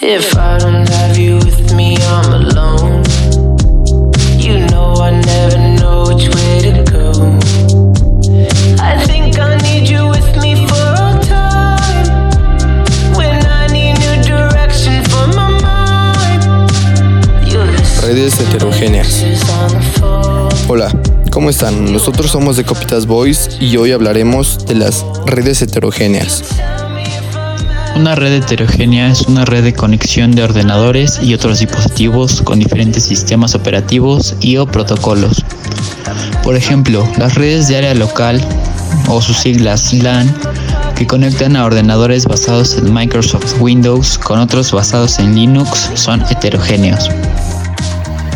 If I don't have you with me, I'm alone. You know I never know which way to go. I think I need you with me for all time. When I need new direction for my mind. Redes heterogéneas. Hola, ¿cómo están? Nosotros somos de Copitas Boys y hoy hablaremos de las redes heterogéneas. Una red heterogénea es una red de conexión de ordenadores y otros dispositivos con diferentes sistemas operativos y o protocolos. Por ejemplo, las redes de área local o sus siglas LAN que conectan a ordenadores basados en Microsoft Windows con otros basados en Linux son heterogéneos.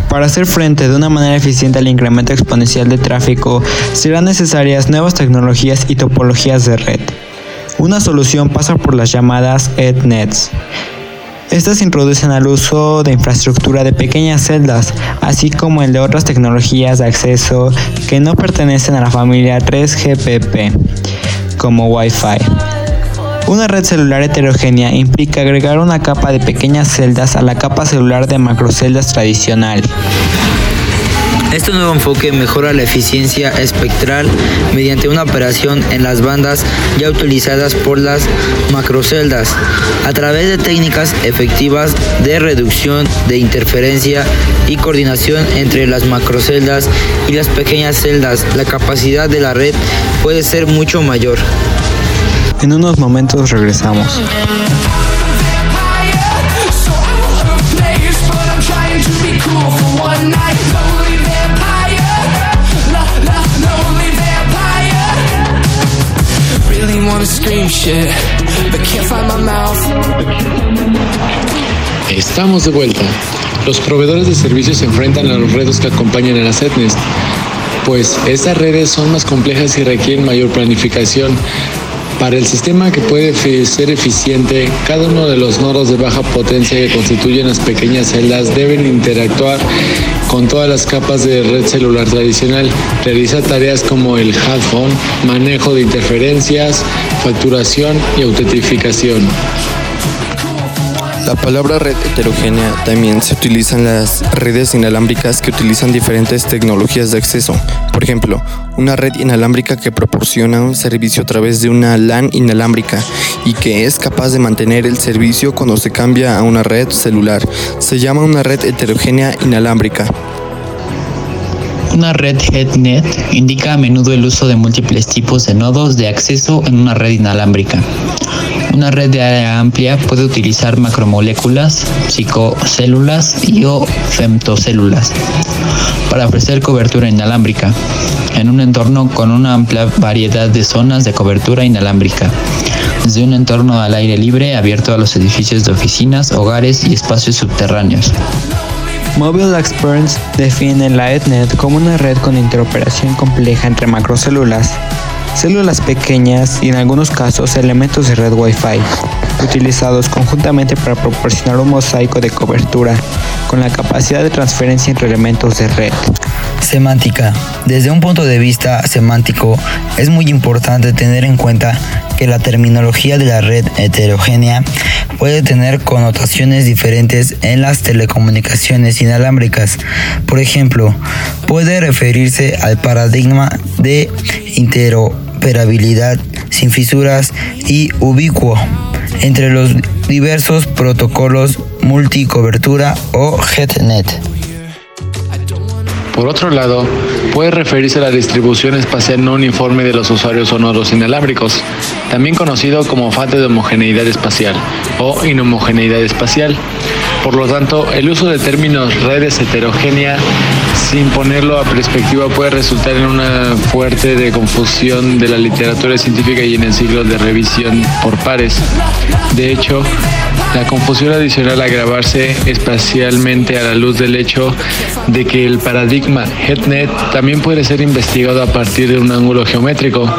Para hacer frente de una manera eficiente al incremento exponencial de tráfico, serán necesarias nuevas tecnologías y topologías de red. Una solución pasa por las llamadas EdNets. Estas introducen al uso de infraestructura de pequeñas celdas, así como el de otras tecnologías de acceso que no pertenecen a la familia 3GPP, como Wi-Fi. Una red celular heterogénea implica agregar una capa de pequeñas celdas a la capa celular de macroceldas tradicional. Este nuevo enfoque mejora la eficiencia espectral mediante una operación en las bandas ya utilizadas por las macroceldas a través de técnicas efectivas de reducción de interferencia y coordinación entre las macroceldas y las pequeñas celdas. La capacidad de la red puede ser mucho mayor. En unos momentos regresamos. Estamos de vuelta. Los proveedores de servicios se enfrentan a los retos que acompañan a las etnias, pues estas redes son más complejas y requieren mayor planificación. Para el sistema que puede ser eficiente, cada uno de los nodos de baja potencia que constituyen las pequeñas celdas deben interactuar con todas las capas de red celular tradicional. Realiza tareas como el headphone, manejo de interferencias, facturación y autentificación. La palabra red heterogénea también se utiliza en las redes inalámbricas que utilizan diferentes tecnologías de acceso. Por ejemplo, una red inalámbrica que proporciona un servicio a través de una LAN inalámbrica y que es capaz de mantener el servicio cuando se cambia a una red celular. Se llama una red heterogénea inalámbrica. Una red HeadNet indica a menudo el uso de múltiples tipos de nodos de acceso en una red inalámbrica. Una red de área amplia puede utilizar macromoléculas, psicocélulas y o femtocélulas para ofrecer cobertura inalámbrica en un entorno con una amplia variedad de zonas de cobertura inalámbrica, desde un entorno al aire libre abierto a los edificios de oficinas, hogares y espacios subterráneos. Mobile Experts define la EdNet como una red con interoperación compleja entre macrocélulas, células pequeñas y en algunos casos elementos de red Wi-Fi, utilizados conjuntamente para proporcionar un mosaico de cobertura con la capacidad de transferencia entre elementos de red. Semántica. Desde un punto de vista semántico, es muy importante tener en cuenta que la terminología de la red heterogénea puede tener connotaciones diferentes en las telecomunicaciones inalámbricas. Por ejemplo, puede referirse al paradigma de interoperabilidad sin fisuras y ubicuo entre los diversos protocolos multicobertura o HeadNet. Por otro lado, puede referirse a la distribución espacial no uniforme de los usuarios sonoros inalámbricos, también conocido como falta de homogeneidad espacial o inhomogeneidad espacial. Por lo tanto, el uso de términos redes heterogénea sin ponerlo a perspectiva puede resultar en una fuerte de confusión de la literatura científica y en el siglo de revisión por pares. De hecho, la confusión adicional agravarse espacialmente a la luz del hecho de que el paradigma HeadNet también puede ser investigado a partir de un ángulo geométrico.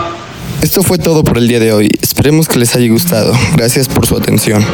Esto fue todo por el día de hoy. Esperemos que les haya gustado. Gracias por su atención.